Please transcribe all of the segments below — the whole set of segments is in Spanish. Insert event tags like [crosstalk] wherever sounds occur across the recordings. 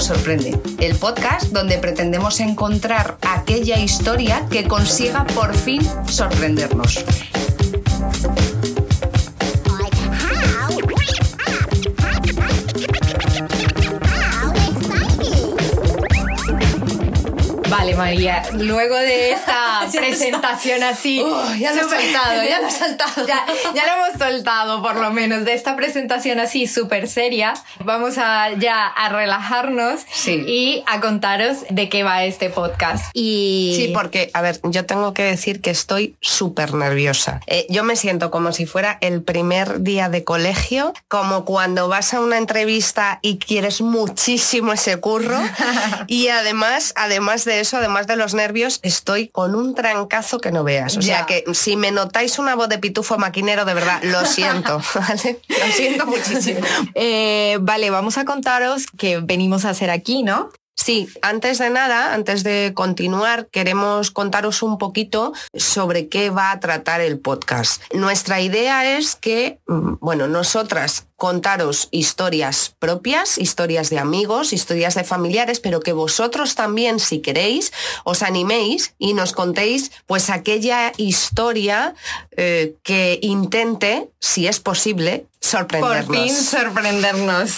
sorprende, el podcast donde pretendemos encontrar aquella historia que consiga por fin sorprendernos. María, luego de esta [laughs] presentación así. Oh, ya lo he soltado, ya lo he [laughs] soltado. Ya, ya, lo hemos soltado, por lo menos, de esta presentación así súper seria. Vamos a ya a relajarnos Sí. y a contaros de qué va este podcast. Y Sí, porque, a ver, yo tengo que decir que estoy súper nerviosa. Eh, yo me siento como si fuera el primer día de colegio, como cuando vas a una entrevista y quieres muchísimo ese curro. [laughs] y además, además de eso, además de los nervios, estoy con un trancazo que no veas. O sea que si me notáis una voz de pitufo maquinero, de verdad, lo siento, [laughs] ¿vale? Lo siento muchísimo. Eh, vale, vamos a contaros qué venimos a hacer aquí, ¿no? Sí, antes de nada, antes de continuar, queremos contaros un poquito sobre qué va a tratar el podcast. Nuestra idea es que, mm, bueno, nosotras contaros historias propias, historias de amigos, historias de familiares, pero que vosotros también, si queréis, os animéis y nos contéis pues aquella historia eh, que intente, si es posible, sorprendernos. Por fin sorprendernos.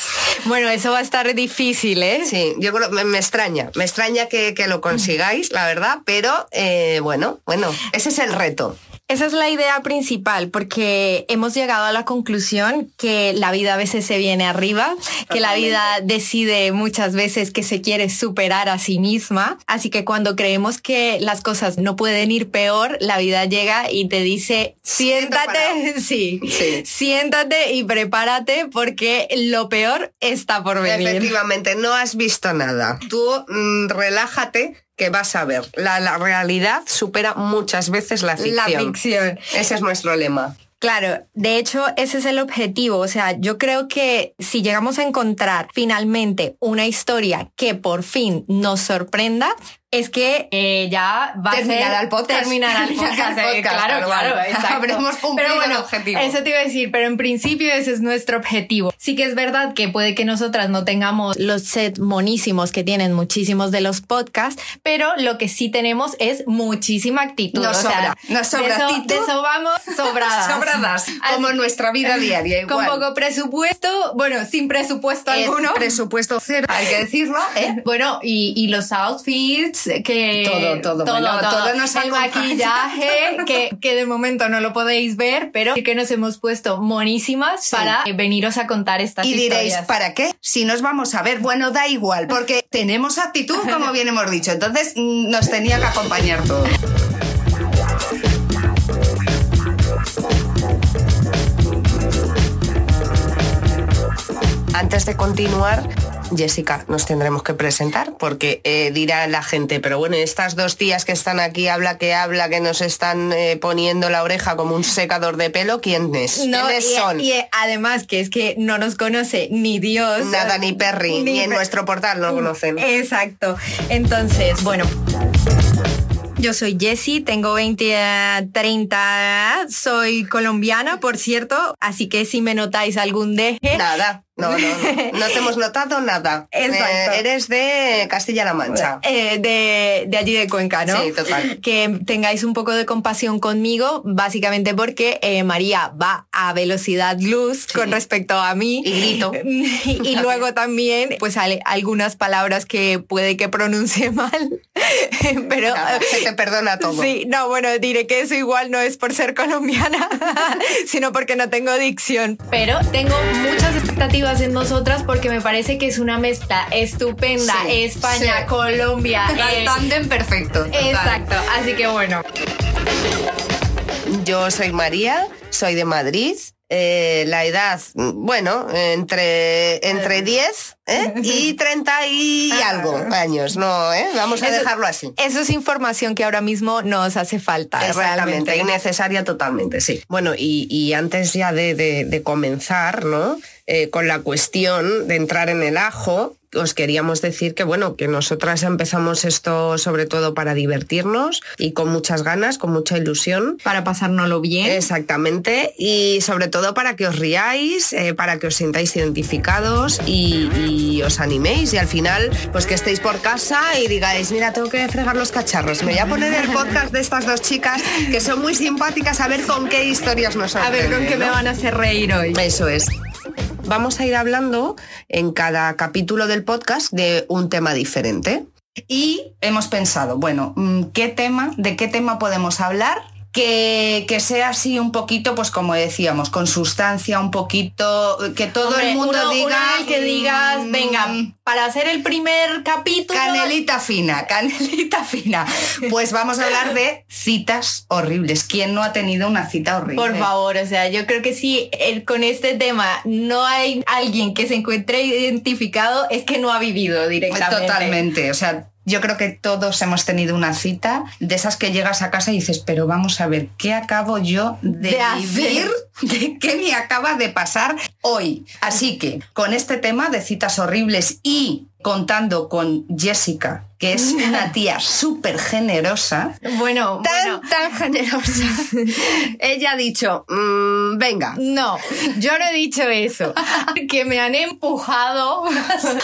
Bueno, eso va a estar difícil, ¿eh? Sí, yo creo me, me extraña, me extraña que, que lo consigáis, la verdad, pero eh, bueno, bueno, ese es el reto. Esa es la idea principal, porque hemos llegado a la conclusión que la vida a veces se viene arriba, que la vida decide muchas veces que se quiere superar a sí misma. Así que cuando creemos que las cosas no pueden ir peor, la vida llega y te dice, siéntate, [laughs] sí, Sí. siéntate y prepárate porque lo peor está por venir. Efectivamente, no has visto nada. Tú mm, relájate que vas a ver. La, la realidad supera muchas veces la ficción. La ficción. Ese es nuestro lema. Claro, de hecho ese es el objetivo. O sea, yo creo que si llegamos a encontrar finalmente una historia que por fin nos sorprenda, es que eh, ya va Terminará a ser el podcast. terminará el [laughs] Terminará podcast. el eh, podcast, claro, claro, cual. exacto. Habremos cumplido pero bueno, el objetivo. Eso te iba a decir, pero en principio ese es nuestro objetivo. Sí que es verdad que puede que nosotras no tengamos los sets monísimos que tienen muchísimos de los podcasts, pero lo que sí tenemos es muchísima actitud. Nos o sea, sobra, nos sobra de eso, actitud. de eso vamos sobradas. [laughs] Sobradas, Así- como en nuestra vida [laughs] diaria. con poco presupuesto, bueno, sin presupuesto Es alguno. presupuesto cero, hay que decirlo, ¿eh? Bueno, y, y los outfits, que... Todo, todo, bueno, todo nos El maquillaje, que, que de momento no lo podéis ver, pero sí que nos hemos puesto monísimas Sí. para veniros a contar estas Y diréis, historias. ¿para qué? Si nos vamos a ver, bueno, da igual, porque tenemos actitud, como [laughs] bien hemos dicho. Entonces mm, nos tenía que acompañar todo. Antes de continuar, Jessica, nos tendremos que presentar porque eh, dirá la gente, pero bueno, estas dos tías que están aquí, habla que habla, que nos están eh, poniendo la oreja como un secador de pelo, ¿quiénes? No, ¿Quiénes y, son? y, además que es que no nos conoce ni Dios. Nada, ni Perry, ni, en Per- nuestro portal no conocen. Exacto. Entonces, bueno. Yo soy Jessie, tengo 20 a 30, soy colombiana, por cierto, así que si me notáis algún deje, Nada, no, no, no, no te hemos notado nada. [laughs] Exacto. Eh, eres de Castilla-La Mancha. eh, de, de allí de Cuenca, ¿no? Sí, total. Que tengáis un poco de compasión conmigo, básicamente porque eh, María va a velocidad luz con respecto a mí. Y grito. y, [laughs] y luego [laughs] también, pues ale- algunas palabras que puede que pronuncie mal, pero... Nada, se te perdona todo. Sí, no, bueno, diré que eso igual no es por ser colombiana, sino porque no tengo dicción. Pero tengo muchas expectativas en nosotras porque me parece que es una mezcla estupenda. Sí, España, sí. Colombia. [laughs] eh, El tándem perfecto. total. exacto, así que bueno. Yo soy María, soy de Madrid. eh, la edad, bueno, entre, entre 10 ¿eh? y [laughs] 30 y algo años, ¿no? ¿eh? Vamos a Eso- dejarlo así. Eso es información que ahora mismo nos hace falta. Exactamente, realmente. innecesaria totalmente, sí. Bueno, y, y antes ya de, de- de comenzar, ¿no? Eh, con la cuestión de entrar en el ajo, os queríamos decir que bueno, que nosotras empezamos esto sobre todo para divertirnos y con muchas ganas, con mucha ilusión. Para pasárnoslo bien. Exactamente. Y sobre todo para que os riáis, eh, para que os sintáis identificados y, y os animéis. Y al final, pues que estéis por casa y digáis, mira, tengo que fregar los cacharros. Me voy a poner el podcast de estas dos chicas que son muy simpáticas a ver con qué historias nos A ver con qué me van a hacer reír hoy. Eso es. Vamos a ir hablando en cada capítulo del podcast de un tema diferente. Y hemos pensado, bueno, mm, ¿qué tema, de qué tema podemos hablar? Que, que sea así un poquito, pues como decíamos, con sustancia, un poquito, que todo Hombre, el mundo uno- diga. que digas, mm, venga, para hacer el primer capítulo. Canelita fina, [laughs] canelita fina. Pues vamos a hablar de citas horribles. ¿Quién no ha tenido una cita horrible? Por favor, o sea, yo creo que si el- con este tema no hay alguien que se encuentre identificado, es que no ha vivido directamente. Totalmente. O sea, yo creo que todos hemos tenido una cita de esas que llegas a casa y dices, pero vamos a ver, ¿qué acabo yo de, De vivir? ¿De [laughs] qué me acaba de pasar hoy? Así que con este tema de citas horribles y contando con Jessica, que es una tía súper generosa, Bueno, Tan, bueno. tan generosa. Ella ha dicho, "Mm, venga. No, yo no he dicho eso. [laughs] que me han empujado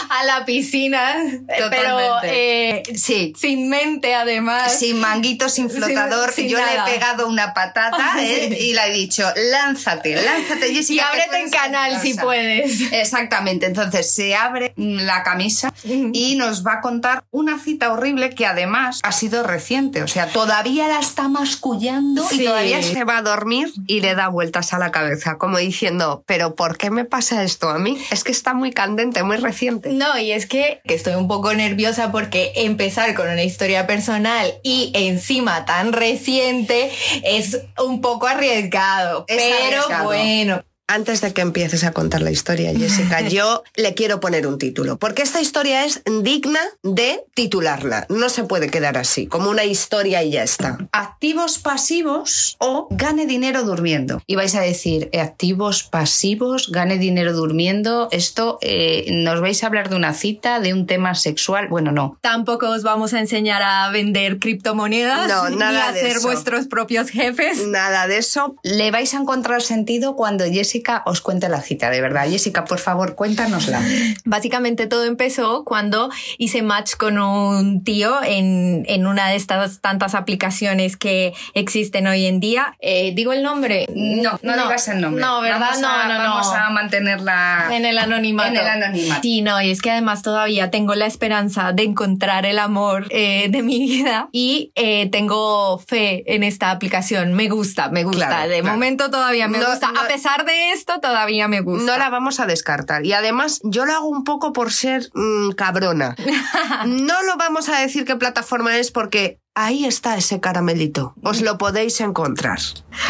a la piscina, pero Totalmente. eh, sí. sin mente además. Sin manguito, sin flotador, sin yo le he pegado una patada [laughs] ¿eh? y le he dicho, lánzate, lánzate, Jessica. Y ábrete en canal si generosa". puedes. Exactamente, entonces se abre la camisa y nos va a contar una cita horrible que además ha sido reciente, o sea, todavía la está mascullando y todavía Se va a dormir y le da vueltas a la cabeza, como diciendo, pero ¿por qué me pasa esto a mí? Es que está muy candente, muy reciente. No, y es que, que estoy un poco nerviosa porque empezar con una historia personal y encima tan reciente es un poco arriesgado. Es pero arriesgado. bueno, Antes de que empieces a contar la historia, Jessica, [laughs] yo le quiero poner un título, porque esta historia es digna de titularla. No se puede quedar así, como una historia y ya está. activos pasivos o gane dinero durmiendo. Y vais a decir, eh, activos pasivos, gane dinero durmiendo. Esto, eh, ¿nos vais a hablar de una cita, de un tema sexual? Bueno, no. tampoco os vamos a enseñar a vender criptomonedas No, ni nada a de ser eso. vuestros propios jefes. Nada de eso. Le vais a encontrar sentido cuando Jessica os cuente la cita, de verdad. Jessica, por favor, cuéntanosla. Básicamente todo empezó cuando hice match con un tío en, en una de estas tantas aplicaciones que existen hoy en día. Eh, ¿Digo el nombre? No, no, digas el nombre. No, ¿verdad? Vamos no, a- no, no. Vamos a mantenerla En el anonimato. En el anonimato. Sí, no, y es que además todavía tengo la esperanza de encontrar el amor eh, de mi vida y eh, tengo fe en esta aplicación. Me gusta, me gusta. Claro, de claro. momento todavía me No, gusta. no- a pesar de esto, todavía me gusta. No la vamos a descartar. Y además, yo lo hago un poco por ser mm, cabrona. [laughs] No lo vamos a decir qué plataforma es porque ahí está ese caramelito. Os lo podéis encontrar.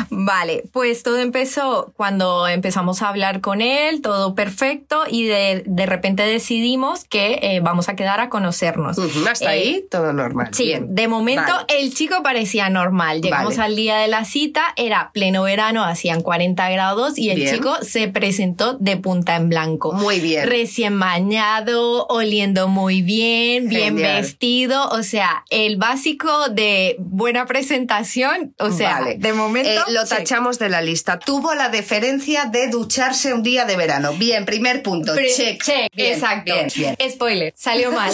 Vale, pues todo empezó cuando empezamos a hablar con él, todo perfecto, y de, de repente decidimos que eh, vamos a quedar a conocernos. Ujú, Hasta Eh, ahí, todo normal. Sí, Bien. de momento Vale. el chico parecía normal. Llegamos Vale. al día de la cita, era pleno verano, hacían 40 grados y el Bien. chico se presentó de punta en blanco. Muy bien. Recién bañado, oliendo muy bien, bien vestido, o sea, el básico de buena presentación, o sea, Vale. de momento Eh, lo tachamos de la lista. Tuvo la deferencia de ducharse un día de verano. Bien, primer punto. Pre- check. check, Bien, exacto. bien, bien. Spoiler, [laughs] salió mal.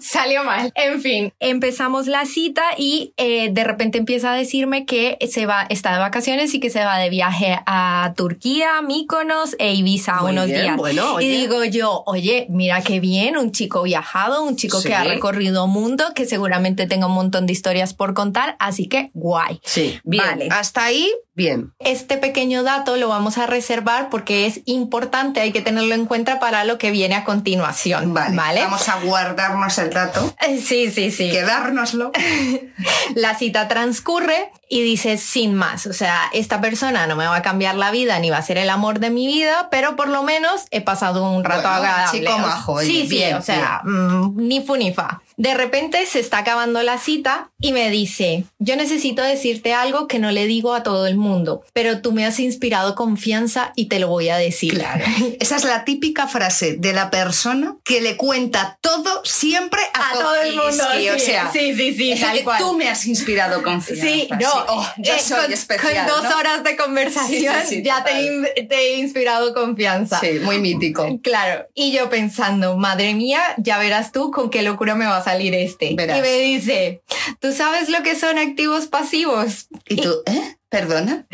salió. mal. En fin, empezamos la cita y eh, de repente empieza a decirme que se va, está de vacaciones y que se va de viaje a Turquía, Míconos e Ibiza Muy unos días. bueno, oye. Y digo yo, oye, mira qué bien, un chico viajado, un chico Sí. que ha recorrido mundo, que seguramente tenga un montón de historias por contar, así que guay. Sí, bien. Vale. Hasta ahí, bien. Este pequeño dato lo vamos a reservar porque es importante, hay que tenerlo en cuenta para lo que viene a continuación. Vale, ¿vale? vamos a guardarnos el dato, Eh, Sí, sí, sí. quedárnoslo. [laughs] La cita transcurre y dices sin más, o sea, esta persona no me va a cambiar la vida ni va a ser el amor de mi vida, pero por lo menos he pasado un rato Bueno, agradable. chico majo, sí, sí, bien, o sea, mm, ni fu ni fa. De repente se está acabando la cita y me dice, yo necesito decirte algo que no le digo a todo el mundo. Mundo, pero tú me has inspirado confianza y te lo voy a decir. Claro. [laughs] Esa es la típica frase de la persona que le cuenta todo siempre a, A todo el mundo, Sí, o sí, sea, sí, sí, sí, tal cual. Tú me has inspirado confianza. Sí, no, Oh, yo eh, soy con, especial. con dos ¿no? horas de conversación ya te, he te he inspirado confianza. Sí, muy mítico. Claro, y yo pensando, madre mía, ya verás tú con qué locura me va a salir este. Verás. Y me dice, ¿tú sabes lo que son activos pasivos? ¿Y tú, eh? ¿Perdona?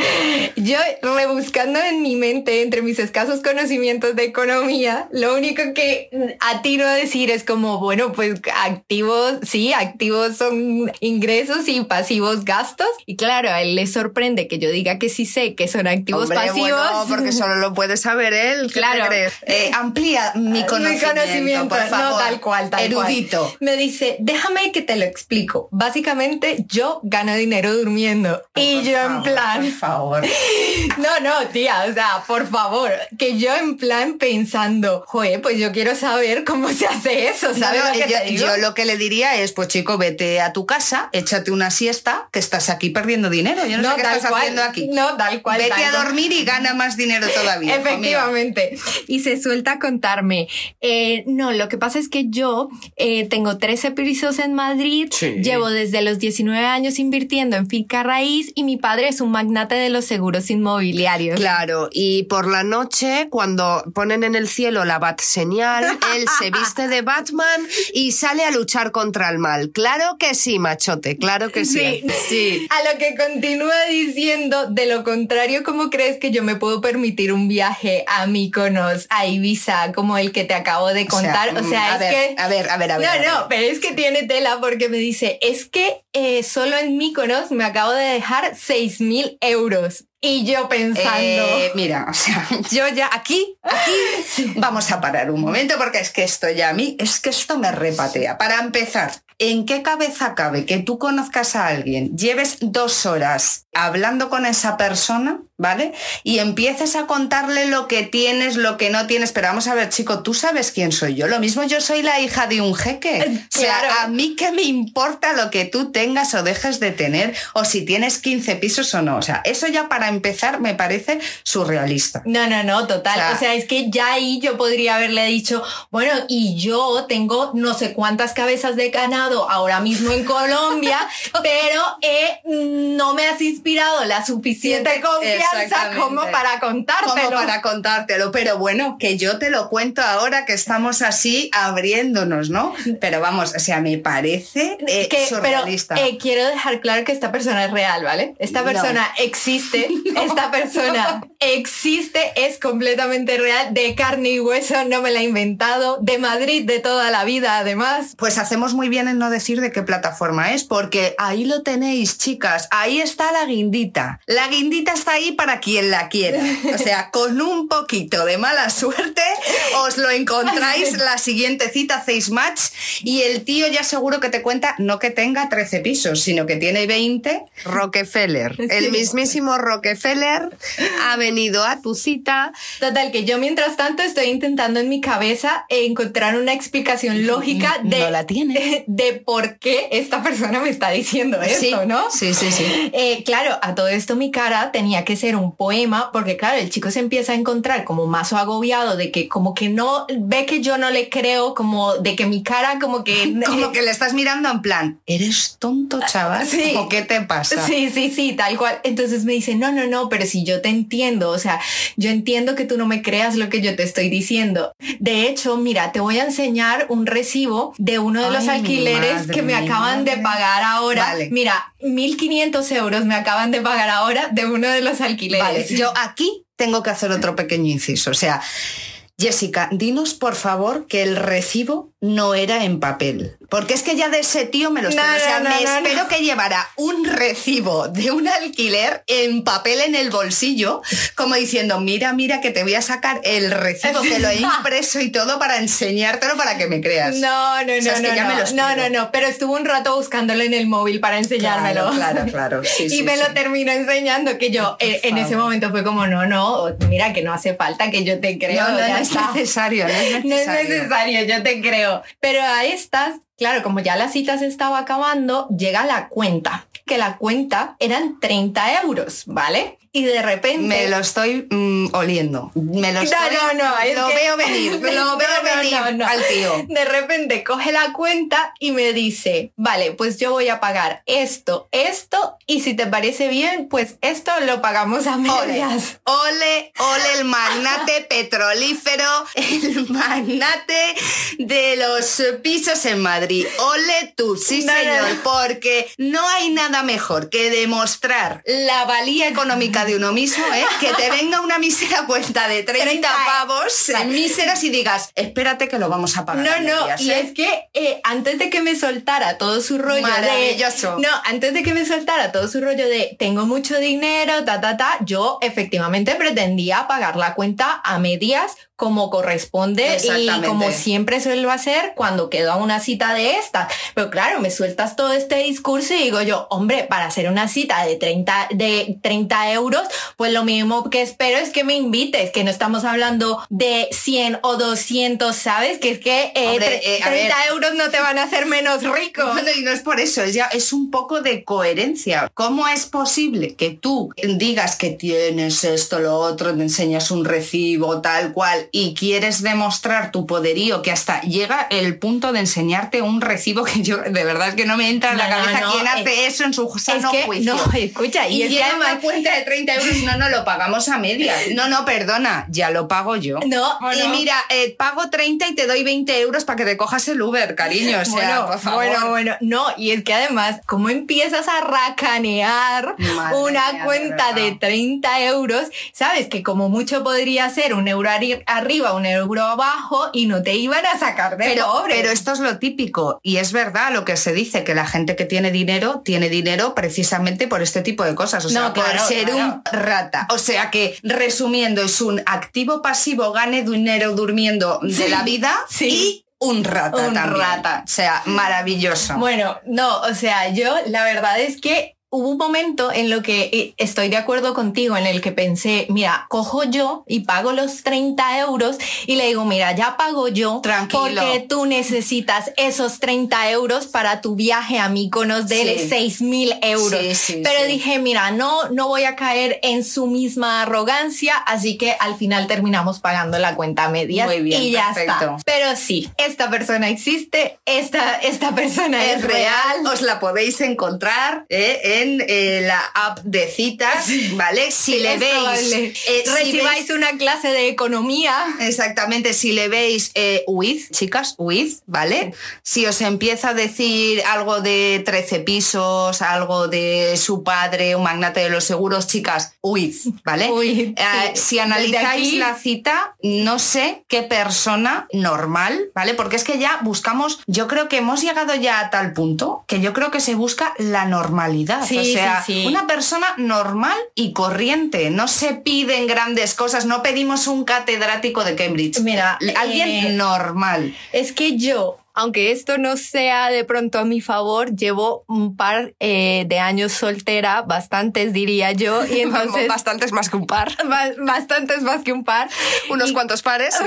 Yo rebuscando en mi mente entre mis escasos conocimientos de economía, lo único que atino a decir es como, bueno, pues activos, sí, activos son ingresos y pasivos gastos. Y claro, a él le sorprende que yo diga que sí sé que son activos Hombre, pasivos. bueno, porque solo lo puede saber él. ¿qué Claro. crees? Eh, amplía mi conocimiento, por favor. no tal cual, tal Erudito. cual. Me dice, déjame que te lo explico. Básicamente, yo gano dinero durmiendo. y yo plan, Por favor. [laughs] no, no, tía, o sea, por favor, que yo en plan pensando, joder, pues yo quiero saber cómo se hace eso, ¿sabes No, lo que yo, te digo? yo lo que le diría es, pues chico, vete a tu casa, échate una siesta, que estás aquí perdiendo dinero. Yo no, sé qué estás cual, haciendo aquí. No, tal cual. vete tal a dormir y gana más dinero todavía. [laughs] Efectivamente. Y se suelta a contarme, eh, no, lo que pasa es que yo eh, tengo 13 pisos en Madrid, Sí. llevo desde los 19 años invirtiendo en finca raíz y mi padre es un magnate de los seguros inmobiliarios. Claro, y por la noche, cuando ponen en el cielo la bat señal, [laughs] él se viste de Batman y sale a luchar contra el mal. Claro que sí, machote, claro que sí. sí. A lo que continúa diciendo, de lo contrario, ¿cómo crees que yo me puedo permitir un viaje a Mykonos, a Ibiza, como el que te acabo de contar? O sea, mm, a es ver, que... A ver, a ver, a ver. a No, ver. no, pero es que tiene tela porque me dice, es que eh, solo en Mykonos me acabo de dejar 6 mil euros. Y yo pensando... Eh, mira, o sea, [laughs] yo ya aquí, aquí [laughs] vamos a parar un momento porque es que esto ya a mí, es que esto me repatea. Para empezar, ¿en qué cabeza cabe que tú conozcas a alguien, lleves dos horas hablando con esa persona, ¿vale? Y empieces a contarle lo que tienes, lo que no tienes. Pero vamos a ver, chico, tú sabes quién soy yo. Lo mismo yo soy la hija de un jeque. O sea, Claro. a mí qué me importa lo que tú tengas o dejes de tener, o si tienes 15 pisos o no. O sea, eso ya para empezar me parece surrealista. No, no, no, total. O sea- O sea, es que ya ahí yo podría haberle dicho, bueno, y yo tengo no sé cuántas cabezas de ganado ahora mismo en Colombia, [laughs] pero eh, no me has inspirado la suficiente confianza Exactamente. como para contártelo. Como para contártelo, pero bueno, que yo te lo cuento ahora que estamos así abriéndonos, ¿no? Pero vamos, o sea, me parece eh, que, pero surrealista. eh, quiero dejar claro que esta persona es real, ¿vale? Esta No. persona existe, [laughs] esta persona [laughs] existe, es completamente real, de carne y hueso, no me la he inventado, de Madrid de toda la vida, además. Pues hacemos muy bien en no decir de qué plataforma es, porque ahí lo tenéis, chicas. Ahí está la guindita. La guindita está ahí para quien la quiera. O sea, [laughs] con un poquito de mala suerte, os lo encontráis [laughs] la siguiente cita, hacéis match y el tío ya seguro que te cuenta no que tenga 13 pisos, sino que tiene 20. Rockefeller, [laughs] el mismísimo Rockefeller ha venido a tu cita. Total, que yo mientras tanto estoy intentando en mi cabeza encontrar una explicación lógica de, No la tiene. de por qué esta persona me está diciendo esto, sí, ¿no? Sí, sí, sí. Eh, claro, a todo esto mi cara tenía que ser un poema, porque claro, el chico se empieza a encontrar como mazo agobiado de que como que no ve que yo no le creo, como de que mi cara como que... [laughs] Como que le estás mirando en plan, ¿eres tonto, chaval? Sí. ¿O qué te pasa? Sí, sí, sí, tal cual. Entonces me dice, no, no, no, pero si yo te entiendo, o sea, yo entiendo que tú no me creas lo que yo te estoy diciendo. De hecho, mira, te voy a enseñar un recibo de uno de los Ay, alquileres que me acaban de pagar ahora. Vale. Mira, 1.500 euros me acaban de pagar ahora de uno de los alquileres. Yo aquí tengo que hacer otro pequeño inciso. O sea, Jessica, dinos por favor que el recibo no era en papel. Porque es que ya de ese tío me lo No, espero. o sea, no, me no, no, espero no. que llevara un recibo de un alquiler en papel en el bolsillo, como diciendo, mira, mira, que te voy a sacar el recibo, que lo he [laughs] impreso y todo para enseñártelo para que me creas. No, no, no, O sea, no, no, no, no, no, pero estuvo un rato buscándolo en el móvil para enseñármelo. Claro, claro, [laughs] claro. Sí, y sí, me sí. lo terminó enseñando que yo eh, en ese momento fue como, no, no, mira que no hace falta que yo te creo. No, no, ya no es está. necesario, no es necesario. [laughs] No es necesario, yo te creo. Pero a estas, claro, como ya la cita se estaba acabando, llega la cuenta. que la cuenta eran 30 euros, ¿vale? Y de repente... Me lo estoy mm, oliendo. Me lo estoy... No, no, no. [laughs] Lo veo venir. Lo veo venir al tío. De repente coge la cuenta y me dice, vale, pues yo voy a pagar esto, esto, y si te parece bien, pues esto lo pagamos a medias. Ole, ole, el magnate [laughs] petrolífero, el magnate de los pisos en Madrid. Ole tú, sí señor, porque no hay nada mejor que demostrar la valía económica de uno mismo, ¿eh? que te venga una mísera cuenta de 30, pavos, míseras y digas, espérate que lo vamos a pagar. No, no, y ¿eh? es que eh, antes de que me soltara todo su rollo Maravilloso. de... No, antes de que me soltara todo su rollo de tengo mucho dinero, ta, ta, ta, yo efectivamente pretendía pagar la cuenta a medias como corresponde y como siempre suelo hacer cuando quedo a una cita de esta. Pero claro, me sueltas todo este discurso y digo yo, hombre, para hacer una cita de 30, de 30 euros, pues lo mismo que espero es que me invites, que no estamos hablando de 100 o 200, ¿sabes? Que es que 30 eh, eh, euros no te van a hacer menos rico. y no es por eso, es ya es un poco de coherencia. ¿Cómo es posible que tú digas que tienes esto, lo otro, te enseñas un recibo, tal cual, y quieres demostrar tu poderío, que hasta llega el punto de enseñarte un recibo que yo de verdad es que no me entra en la cabeza quién hace eso en su sano juicio. No, escucha, y, y una cuenta de 30 euros, no, no, lo pagamos a medias. No, no, perdona, ya lo pago yo. No, y mira, eh, pago 30 y te doy 20 euros para que te cojas el Uber, cariño. O sea, bueno, por favor. Bueno, bueno, no, y es que además, ¿cómo empiezas a racanear una cuenta de 30 euros? Sabes que como mucho podría ser un euro arriba, un euro abajo y no te iban a sacar de pero, pobre. Pero esto es lo típico y es verdad lo que se dice, que la gente que tiene dinero tiene dinero precisamente por este tipo de cosas, o sea, por ser un rata. O sea que, resumiendo, es un activo pasivo, gane dinero durmiendo de la vida y un rata un rata. O sea, maravilloso. Bueno, no, o sea, yo la verdad es que hubo un momento en lo que eh, estoy de acuerdo contigo, en el que pensé, mira, cojo yo y pago los 30 euros y le digo, mira, ya pago yo Tranquilo. porque tú necesitas esos 30 euros para tu viaje a Míconos de 6 mil euros. Pero dije, mira, no, no voy a caer en su misma arrogancia, así que al final terminamos pagando la cuenta media y ya está. Pero sí, esta persona existe, esta, esta persona es, real. Os la podéis encontrar ¿eh? Eh, la app de citas, ¿vale? Si le veis... Eh, recibáis una clase de economía. Exactamente, si le veis eh, with, chicas, with, ¿vale? Si os empieza a decir algo de 13 pisos, algo de su padre, un magnate de los seguros, chicas, with, ¿vale? si analizáis la cita, no sé qué persona normal, ¿vale? Porque es que ya buscamos, yo creo que hemos llegado ya a tal punto que yo creo que se busca la normalidad o sea, una persona normal y corriente. No se piden grandes cosas, no pedimos un catedrático de Cambridge. Mira, alguien eh, normal. Es que yo aunque esto no sea de pronto a mi favor, llevo un par eh, de años soltera, bastantes diría yo, y [laughs] entonces bastantes más que un par, [laughs] bastantes más que un par, unos cuantos pares. [laughs]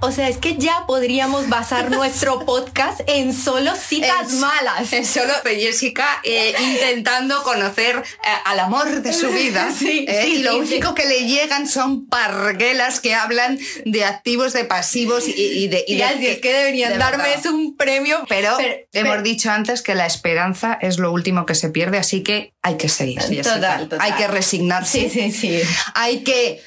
O sea, es que ya podríamos basar nuestro podcast en solo citas malas, en solo Jessica eh, intentando conocer eh, al amor de su vida, sí, y lo único que le llegan son parguelas que hablan de activos, de pasivos y, de, y de, que deberían darme es un premio. Pero, hemos dicho antes que la esperanza es lo último que se pierde, así que hay que seguir. Total, Hay que resignarse. Sí, sí, sí. Hay que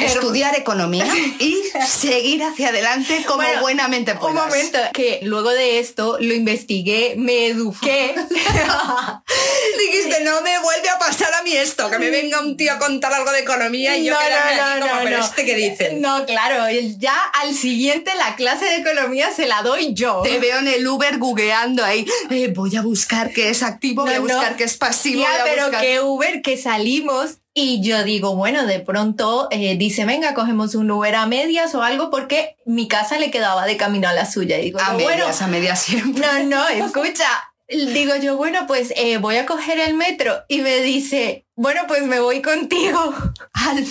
estudiar economía [laughs] y seguir hacia adelante como buenamente puedas. Un momento, que luego de esto lo investigué, me eduqué. [laughs] Dijiste, no me vuelve a pasar a mí esto, que me venga un tío a contar algo de economía y yo no, no, no, no, este que dice. No, claro, ya al siguiente la clase de economía se la doy yo. Te veo en el Uber googleando ahí, eh, voy a buscar qué es activo, voy a buscar qué es pasivo. Ya, pero que Uber que salimos y yo digo, bueno, de pronto eh, dice, venga, cogemos un Uber a medias o algo porque mi casa le quedaba de camino a la suya. Y digo, a medias, a medias siempre. No, no, [laughs] escucha. digo yo, bueno, pues eh, voy a coger el metro y me dice, bueno, pues me voy contigo. [laughs]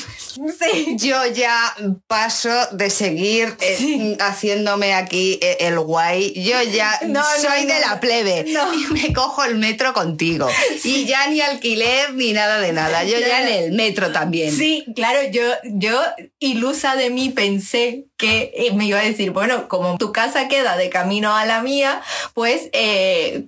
sí. Yo ya paso de seguir eh, haciéndome aquí eh, el guay. Yo ya [laughs] soy de la plebe [laughs] y me cojo el metro contigo. Y ya ni alquiler ni nada de nada. Yo ya en el metro también. Sí, claro, yo, yo ilusa de mí pensé que eh, me iba a decir, bueno, como tu casa queda de camino a la mía, pues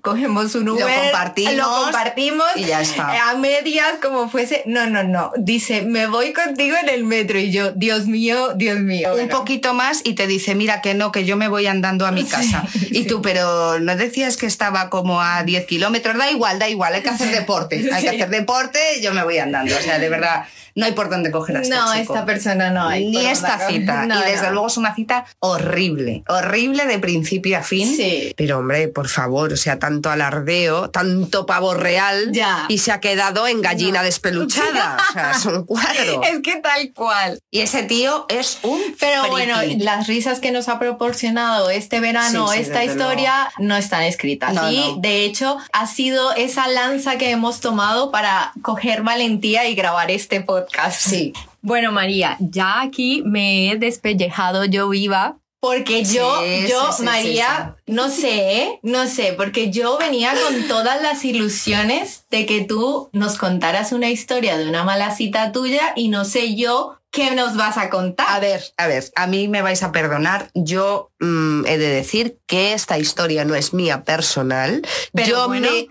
cogemos un Uber, lo compartimos, lo compartimos y ya está. A medias, como fuese. No, no, no. Dice, me voy contigo en el metro. Y yo, Dios mío, Dios mío. Un poquito más y te dice, mira que no, que yo me voy andando a mi casa. [laughs] y tú, pero no decías que estaba como a 10 kilómetros. Da igual, da igual, hay que hacer deporte. Hay que hacer deporte, yo me voy andando. O sea, de verdad no hay por dónde coger a este No, esta persona no hay. Ni esta cita. y desde luego es una cita horrible, horrible de principio a fin. Sí. Pero hombre, por favor, o sea, tanto alardeo, tanto pavo real ya. y se ha quedado en gallina despeluchada. [laughs] o sea, es un cuadro. Es que tal cual. Y ese tío es un Pero bueno, las risas que nos ha proporcionado este verano esta historia no están escritas. y de hecho ha sido esa lanza que hemos tomado para coger valentía y grabar este podcast Sí. Bueno, María, ya aquí me he despellejado yo viva. Porque yo, yo, María, no sé, no sé, porque yo venía con todas las ilusiones de que tú nos contaras una historia de una mala cita tuya y no sé yo ¿Qué nos vas a contar? A ver, a ver, a mí me vais a perdonar. Yo mm, he de decir que esta historia no es mía personal. Pero yo me,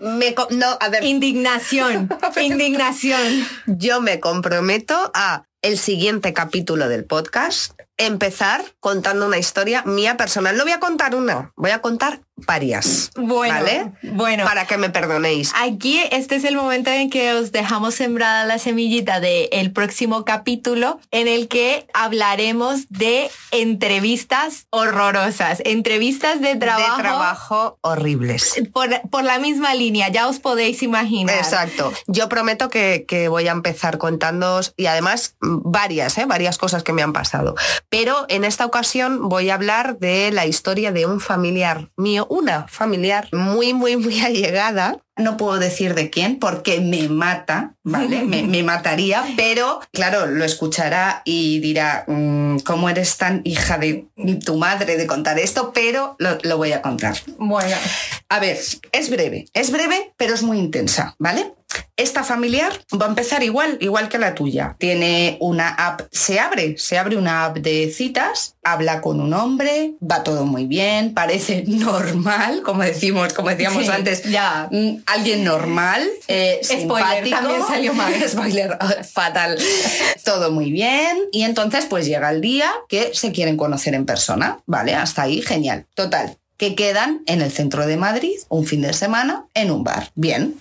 no, a ver. Indignación, [laughs] indignación. Yo me comprometo a el siguiente capítulo del podcast empezar contando una historia mía personal. No voy a contar una, voy a contar varias. Bueno, ¿vale? Bueno. Para que me perdonéis. Aquí este es el momento en que os dejamos sembrada la semillita del el próximo capítulo en el que hablaremos de entrevistas horrorosas, entrevistas de trabajo. De trabajo horribles. Por, por la misma línea, ya os podéis imaginar. Exacto. Yo prometo que, que voy a empezar contándoos y además varias, ¿eh? varias cosas que me han pasado. Pero en esta ocasión voy a hablar de la historia de un familiar mío, una familiar muy, muy, muy allegada. No puedo decir de quién porque me mata, ¿vale? me, [laughs] mataría, pero claro, lo escuchará y dirá, mm, ¿cómo eres tan hija de tu madre de contar esto? Pero lo, lo voy a contar. Bueno. A ver, es breve, es breve, pero es muy intensa, ¿vale? Esta familiar va a empezar igual, igual que la tuya. Tiene una app, se abre, se abre una app de citas, habla con un hombre, va todo muy bien, parece [laughs] normal, como decimos, como decíamos antes, ya. Mm, alguien normal, eh, Spoiler, también salió mal. [laughs] Spoiler, fatal. todo muy bien. Y entonces, pues llega el día que se quieren conocer en persona. Vale, hasta ahí, genial. Total, que quedan en el centro de Madrid un fin de semana en un bar. Bien.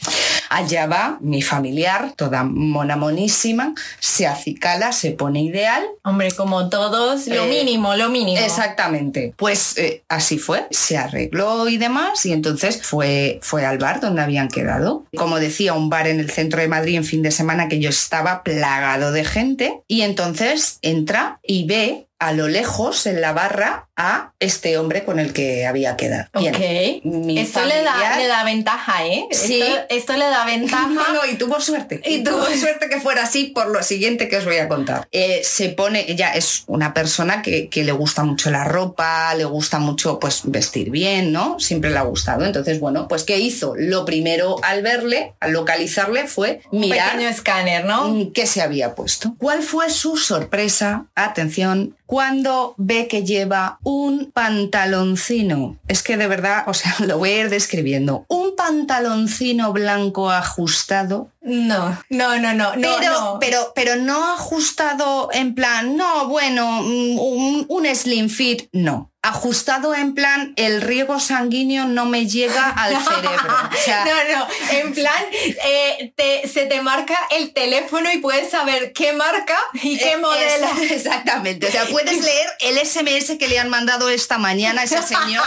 Allá va mi familiar, toda mona monísima, se acicala, se pone ideal. Hombre, como todos, lo Eh, mínimo, lo mínimo. Exactamente. Pues eh, así fue, se arregló y demás y entonces fue, fue al bar donde habían quedado. Como decía, un bar en el centro de Madrid en fin de semana que yo estaba plagado de gente y entonces entra y ve a lo lejos en la barra a este hombre con el que había quedado. Bien. Ok. Mi Esto le da, le da ventaja, ¿eh? Sí. Esto, esto le da [laughs] ventaja. No, no, y tuvo suerte. Y Y tuvo suerte que fuera así por lo siguiente que os voy a contar. Eh, se pone, ella es una persona que, que le gusta mucho la ropa, le gusta mucho pues vestir bien, ¿no? Siempre le ha gustado. Entonces, bueno, pues ¿qué hizo? Lo primero al verle, al localizarle, fue mirar Pequeño escáner, ¿no? qué se había puesto. ¿Cuál fue su sorpresa? Atención, cuando ve que lleva un pantaloncino. Es que de verdad, o sea, [laughs] lo voy a ir describiendo. Un pantaloncino blanco ajustado. No, no, no, no, no, pero, no. pero, pero no ajustado en plan, no, bueno, un, un slim fit, no. Ajustado en plan, el riego sanguíneo no me llega [laughs] al cerebro. O sea, no, no, en plan, eh, te- se te marca el teléfono y puedes saber qué marca y qué Eh, modelo. es- [laughs] exactamente. O sea, puedes [laughs] leer el SMS que le han mandado esta mañana a ese señor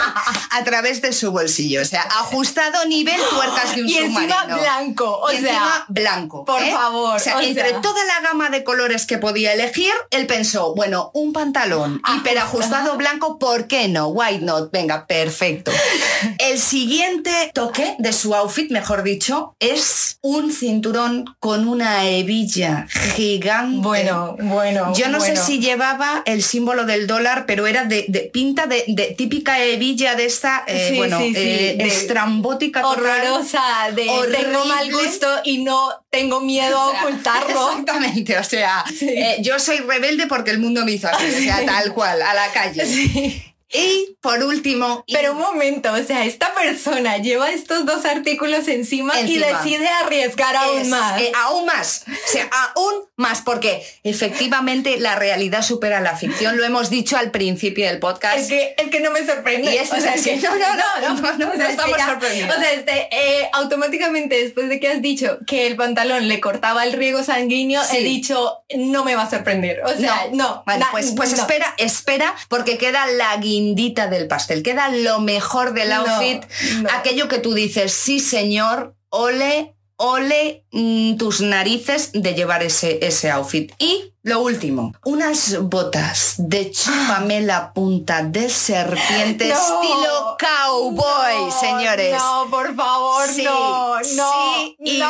a través de su bolsillo. O sea, ajustado nivel tuercas de un Y encima submarino. blanco, o Y sea, encima blanco. Por ¿eh? favor. O sea, entre toda la gama de colores que podía elegir, él pensó, bueno, un pantalón Ah, hiperajustado blanco, ¿por qué no? Why not? Venga, perfecto. [laughs] El siguiente toque de su outfit, mejor dicho, es un cinturón con una hebilla gigante. Bueno, bueno. Yo no sé si llevaba el símbolo del dólar, pero era de, de pinta de, de típica hebilla de esta, eh, Sí, bueno, sí, sí, eh, de- estrambótica total. horrorosa de tengo mal Horrible. gusto y no tengo miedo a O sea, ocultarlo. Exactamente, o sea, eh, yo soy rebelde porque el mundo me hizo así, o sea, tal cual, a la calle. Y por último, Pero un momento, o sea, esta persona lleva estos dos artículos encima, y decide arriesgar aún es, más. eh, aún más, o sea, aún más, porque efectivamente la realidad supera la ficción, lo hemos dicho al principio del podcast. Es que, es que no me sorprende. Y esto es así. No, no, no, no, no, O sea, no es que estamos sorprendidos. O sea, este, eh, automáticamente después de que has dicho que el pantalón le cortaba el riego sanguíneo, Sí. he dicho, no me va a sorprender. O sea, no. Bueno, na- pues, pues no. espera, espera, porque queda la guindita del pastel, queda lo mejor del No, outfit, no. aquello que tú dices, sí señor, ole, ole mm, tus narices de llevar ese, ese outfit. Y lo último, unas botas de chúpame la punta de serpiente No. estilo cowboy, No, señores. No, por favor, Sí, no, no, sí y sí.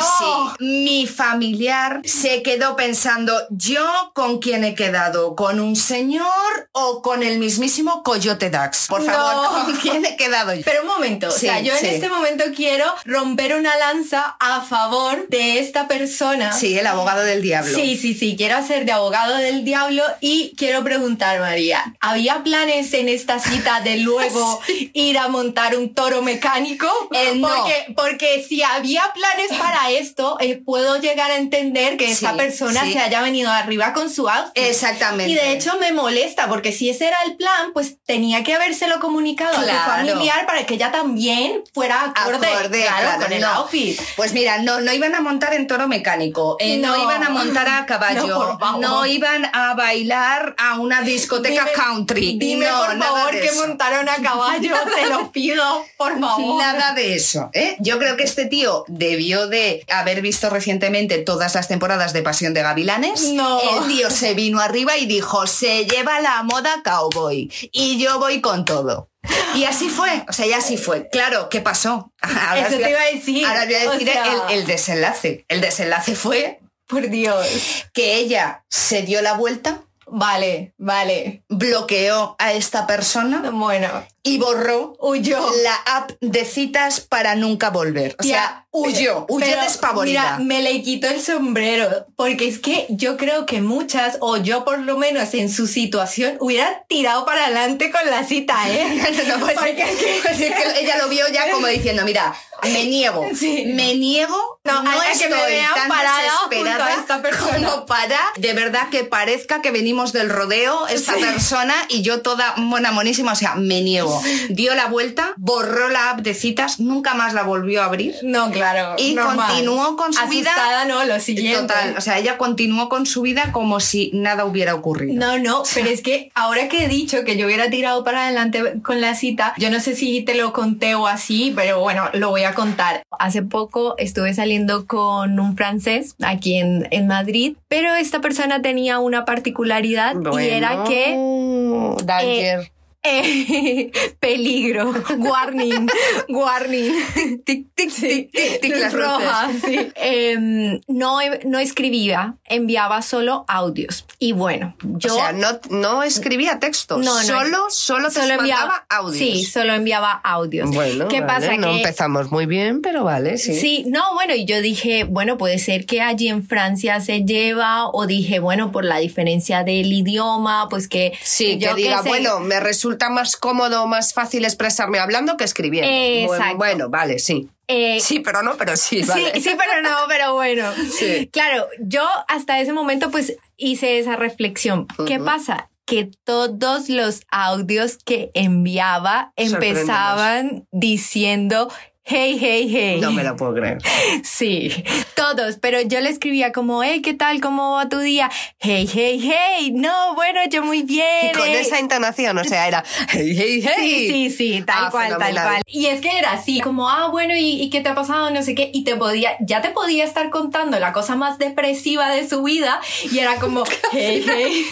Mi familiar se quedó pensando, ¿yo con quién he quedado? ¿Con un señor o con el mismísimo Coyote Dax? Por favor. ¿con quién he quedado yo? Pero un momento, Sí, o sea, yo en este momento quiero romper una lanza a favor de esta persona. Sí, el abogado del diablo. Sí, sí, sí, quiero hacer de abogado del diablo y quiero preguntar, María, ¿había planes en esta cita de [laughs] luego ir a montar un toro mecánico? Eh, no. porque, porque si había planes para esto, eh, puedo llegar a entender que esta Sí, persona sí. se haya venido arriba con su outfit. Exactamente. Y de hecho me molesta porque si ese era el plan, pues tenía que habérselo comunicado a tu familiar para que ella también fuera acorde, Acorde, claro, claro, con el no. outfit. Pues mira, no, no iban a montar en toro mecánico, eh, no. No. iban a montar a [laughs] caballo, No, por favor. no iban a bailar a una discoteca Dime- country. Dime No, por favor que eso. montaron a [laughs] caballo, te lo pido, por favor. Nada de eso. ¿eh? Yo creo que este tío debió de haber visto recientemente todas las temporadas de Pasión de Gavilanes. No. El tío se vino arriba y dijo, se lleva la moda cowboy y yo voy con todo. Y así fue, o sea, y así fue. Claro, ¿qué pasó? [laughs] Ahora Eso te iba a decir. Ahora voy a o decir sea, el, el desenlace. El desenlace fue Por Dios. que ella se dio la vuelta, Vale, vale. bloqueó a esta persona Bueno, y borró huyó. la app de citas para nunca volver. O sea, huyó, huyó pero, despavorida. Mira, me le quitó el sombrero, porque es que yo creo que muchas, o yo por lo menos en su situación, hubiera tirado para adelante con la cita, ¿eh? [laughs] No, pues, Porque es que- pues es que ella lo vio ya como diciendo, mira, me niego, Sí. me niego, No, a que estoy me vean tan parada desesperada a esta persona. como para de verdad que parezca que venimos del rodeo esta Sí. persona y yo toda mona monísima, o sea, me niego. Dio la vuelta, borró la app de citas, nunca más la volvió a abrir. No, claro. Y normal. continuó con su vida- no, lo siguiente. Total, o sea, ella continuó con su vida como si nada hubiera ocurrido. No, no, pero es que ahora que he dicho que yo hubiera tirado para adelante con la cita, yo no sé si te lo conté o así, pero bueno, lo voy a contar. Hace poco estuve saliendo con un francés aquí en, en Madrid, pero esta persona tenía una particularidad y era que Danger. eh, [laughs] peligro, warning, warning, tic, tic, tic, tic, tic, las roja, luces. sí. Em, no, no escribía, enviaba solo audios. Y bueno, yo o sea, no, no escribía textos, No, no, solo, solo te solo enviaba audios. Sí, solo enviaba audios. Bueno, ¿Qué vale, pasa? no que empezamos muy bien, pero vale, sí. Sí, no, bueno, y yo dije, bueno, puede ser que allí en Francia se lleva, o dije, bueno, por la diferencia del idioma, pues que Sí, yo que diga, sé. bueno, me resulta más cómodo, más fácil expresarme hablando que escribiendo. Exacto. Bueno, vale, sí. Eh, Sí, pero no, pero sí, vale. Sí, sí, pero no, pero bueno. [laughs] Sí. Claro, yo hasta ese momento pues hice esa reflexión. ¿Qué pasa? Que todos los audios que enviaba empezaban diciendo hey, hey, hey. No me lo puedo creer. [laughs] Sí, todos, pero yo le escribía como, hey, ¿qué tal? ¿Cómo va tu día? Hey, hey, hey. No, bueno, yo muy bien. Y con eh. esa entonación, o sea, era [laughs] hey, hey, hey. Sí, sí, sí, tal Ah, cual, tal cual. Y es que era así, como, ah, bueno, ¿y, y qué te ha pasado? No sé qué. Y te podía, ya te podía estar contando la cosa más depresiva de su vida. Y era como, [laughs] hey, hey.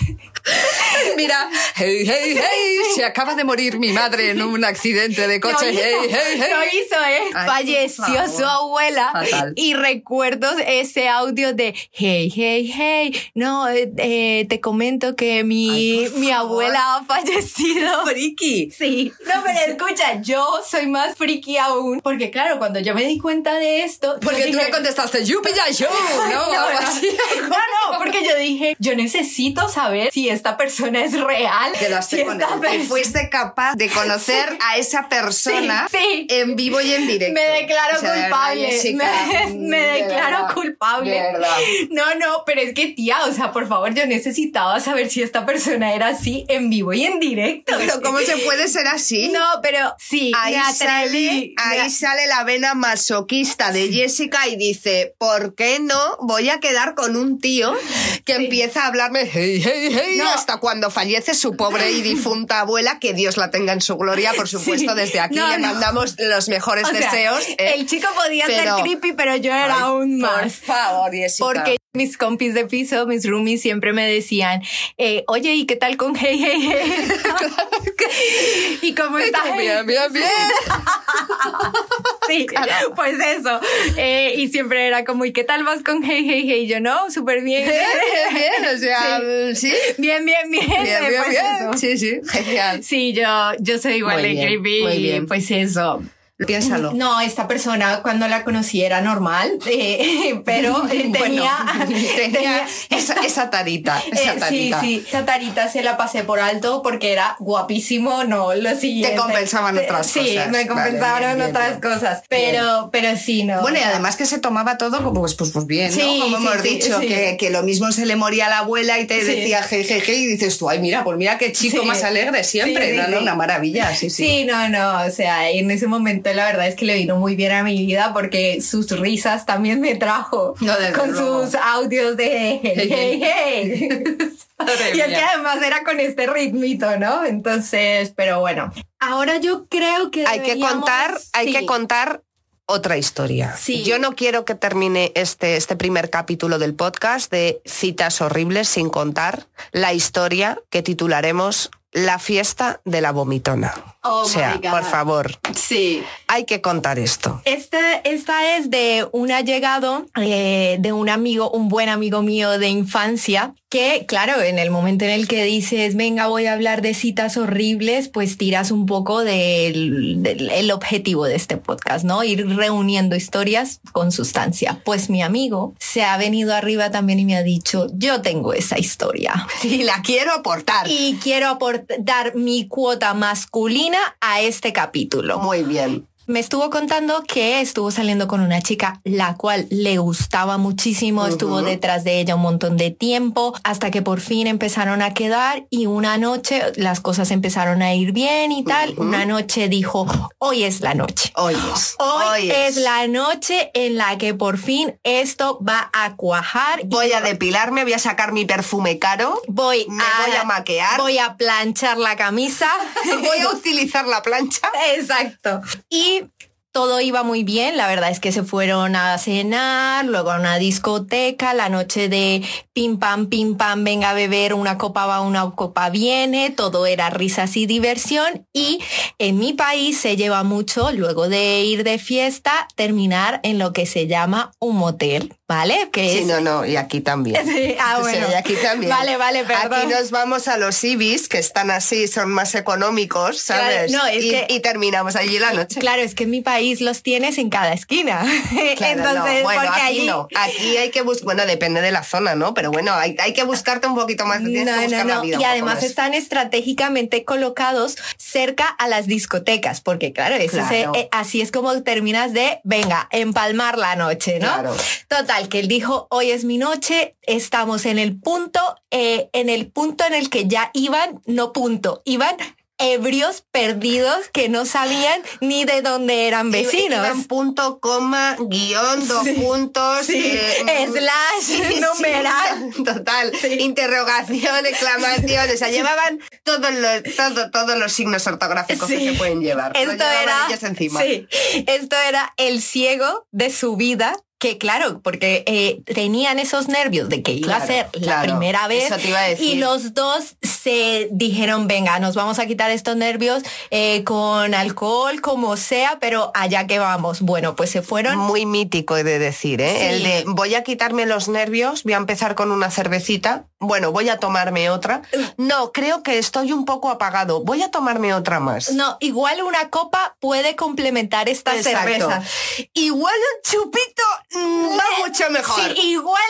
[laughs] Mira, hey, hey, hey, se acaba de morir mi madre en un accidente de coche. Lo hizo, hey, hey, hey. lo hizo, ¿eh? Ay, Falleció su abuela Fatal. y recuerdo ese audio de hey, hey, hey, no, eh, eh, te comento que mi, Ay, mi abuela ha fallecido. [laughs] Friki. Sí, no, pero escucha, yo soy más friki aún, porque claro, cuando yo me di cuenta de esto, Porque tú le contestaste, Yupi ya yo, ¿no? no, no, [laughs] no, no, porque yo dije, yo necesito saber si esta persona es real. Quedaste si con él. persona- fuiste capaz de conocer a esa persona Sí, sí. en vivo y en directo. Me declaro O sea, de verdad, culpable. Jessica, me [laughs] me de declaro verdad, culpable. De. No, no, pero es que tía, o sea, por favor, yo necesitaba saber si esta persona era así en vivo y en directo. Pero ¿cómo se puede ser así? No, pero sí, Ahí sale, ahí sale la vena masoquista de Jessica y dice, ¿por qué no voy a quedar con un tío que empieza a hablarme hey, hey, hey Hasta cuando fallece su pobre y difunta abuela, que Dios la tenga en su gloria, por [laughs] supuesto, Sí. desde aquí No, le no. mandamos los mejores O sea, deseos. ¿eh? El chico podía Pero- ser creepy, pero yo era Ay, aún Por más. favor, Jessica. Porque mis compis de piso, mis roomies, siempre me decían, eh, oye, ¿y qué tal con hey, hey, hey? [laughs] ¿Y cómo estás? Bien, bien, bien. [laughs] Sí, pues eso. Eh, y siempre era como, ¿y qué tal vas con hey, hey, hey? Yo no, súper bien. Bien, bien, bien. O sea, [laughs] sí. Bien, bien, bien. Bien, bien, Pues bien. eso. Sí, sí. Genial. Sí, yo, yo soy igual Muy de bien, muy bien. Pues eso. Piénsalo. No, esta persona cuando la conocí era normal, [laughs] eh, pero eh, tenía, Bueno, tenía [laughs] esa, esa tarita, [laughs] esa Eh, sí, tarita. sí, esa tarita se la pasé por alto porque era guapísimo, no, lo siguiente. compensaban Eh, otras sí, cosas. me Vale, compensaban otras bien. cosas, pero, pero sí, no. Bueno, y además que se tomaba todo como pues, pues, pues bien, ¿no? Sí, Como sí, hemos sí, dicho, sí. Que, que lo mismo se le moría a la abuela y te Sí. decía jejeje y dices tú, ay, mira, pues mira qué chico Sí. más alegre siempre, Sí, sí, no, no, sí. una maravilla, sí, sí. Sí, no, no, o sea, en ese momento la verdad es que le vino muy bien a mi vida porque sus risas también me trajo No, con luego. sus audios de hey, hey, [laughs] [laughs] y es que además era con este ritmito, ¿no? Entonces, pero bueno. Ahora yo creo que Hay que contar, hay que contar otra historia. Sí. Yo no quiero que termine este, este primer capítulo del podcast de citas horribles sin contar la historia que titularemos La fiesta de la vomitona. Oh o sea, por favor, Sí. hay que contar esto. Esta, esta es de un allegado, eh, de un amigo, un buen amigo mío de infancia, que claro, en el momento en el que dices, venga, voy a hablar de citas horribles, pues tiras un poco del, del- el objetivo de este podcast, ¿no? Ir reuniendo historias con sustancia. Pues mi amigo se ha venido arriba también y me ha dicho, yo tengo esa historia. Y la quiero aportar. Y quiero aportar mi cuota masculina a este capítulo. Muy bien. Me estuvo contando que estuvo saliendo con una chica la cual le gustaba muchísimo, estuvo detrás de ella un montón de tiempo, hasta que por fin empezaron a quedar y una noche las cosas empezaron a ir bien y tal. Una noche dijo, hoy es la noche. [gasps] Hoy Hoy es es. la noche en la que por fin esto va a cuajar. y Voy a depilarme, voy a sacar mi perfume caro, voy me voy a maquear. Voy a planchar la camisa. [laughs] voy a [laughs] utilizar la plancha. Exacto. Y todo iba muy bien, la verdad es que se fueron a cenar, luego a una discoteca, la noche de pim pam, pim pam, venga a beber, una copa va, una copa viene, todo era risas y diversión y en mi país se lleva mucho, luego de ir de fiesta, terminar en lo que se llama un motel, ¿vale? Que Sí, es... no, no, y aquí también. [laughs] Sí, ah, Sí, bueno. y aquí también. Vale, vale, perdón. Aquí nos vamos a los ibis, que están así, son más económicos, ¿sabes? Claro, no, es y, que- y terminamos allí la noche. Claro, es que en mi país los tienes en cada esquina. [laughs] Claro, Entonces, no. Bueno, porque aquí allí... no. Aquí hay que buscar, bueno, depende de la zona, ¿no? Pero bueno, hay, hay que buscarte un poquito más. tienes que No, no, buscar la no. vida un Y además más. están estratégicamente colocados cerca a las discotecas, porque claro, eso se- Claro. eh, así es como terminas de, venga, empalmar la noche, ¿no? Claro. Total, que él dijo, hoy es mi noche, estamos en el punto, eh, en el punto en el que ya iban, no punto, iban ebrios perdidos que no sabían ni de dónde eran vecinos. Iban punto, coma, guion, dos puntos, eh, slash, [laughs] numeral. [laughs] Total, interrogación, exclamación, o sea, llevaban todos los, todos los signos ortográficos que se pueden llevar. Esto era, encima. Sí, esto era el ciego de su vida que claro, porque eh, tenían esos nervios de que iba a ser la primera vez y los dos se dijeron, venga, nos vamos a quitar estos nervios eh, con alcohol, como sea, pero allá que vamos. Bueno, pues se fueron. Muy mítico de decir, ¿eh? El de voy a quitarme los nervios, voy a empezar con una cervecita, bueno, voy a tomarme otra. No, creo que estoy un poco apagado, voy a tomarme otra más. No, igual una copa puede complementar esta cerveza. Igual un chupito va mucho mejor. Sí, igual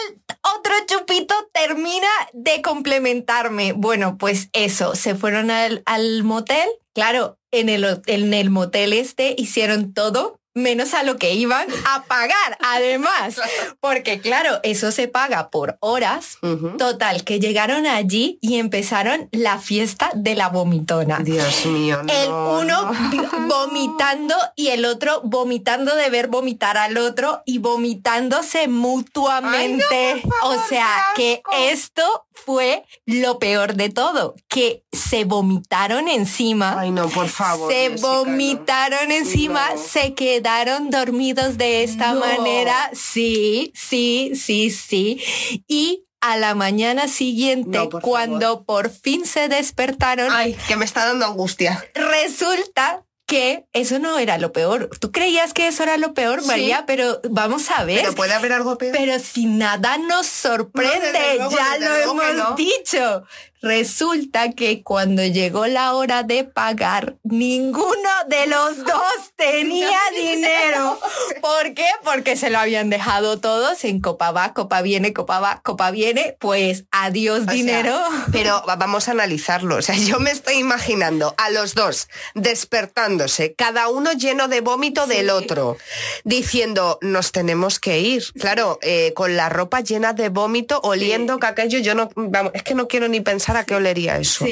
otro chupito termina de complementarme. Bueno, pues eso, se fueron al, al motel. Claro, en el, en el motel este hicieron todo menos a lo que iban a pagar, además, [laughs] porque claro, eso se paga por horas. Total, que llegaron allí y empezaron la fiesta de la vomitona. Dios mío. el uno [laughs] vomitando y el otro vomitando de ver vomitar al otro y vomitándose mutuamente. o sea, que esto fue lo peor de todo, que se vomitaron encima. Ay, no, por favor. Se vomitaron encima, se quedaron dormidos de esta manera. Sí, sí, sí, sí. Y a la mañana siguiente, cuando por fin se despertaron. Ay, que me está dando angustia. Resulta que eso no era lo peor. Tú creías que eso era lo peor, María, pero vamos a ver. Pero puede haber algo peor. Pero si nada nos sorprende, ya lo hemos dicho. Resulta que cuando llegó la hora de pagar, ninguno de los dos [laughs] tenía dinero. ¿Por qué? Porque se lo habían dejado todos en copa va, copa viene, copa va, copa viene. Pues adiós dinero. pero vamos a analizarlo. O sea, yo me estoy imaginando a los dos despertándose, cada uno lleno de vómito del otro, diciendo, nos tenemos que ir. Claro, eh, con la ropa llena de vómito, oliendo que aquello, yo no, vamos, es que no quiero ni pensar a qué olería eso.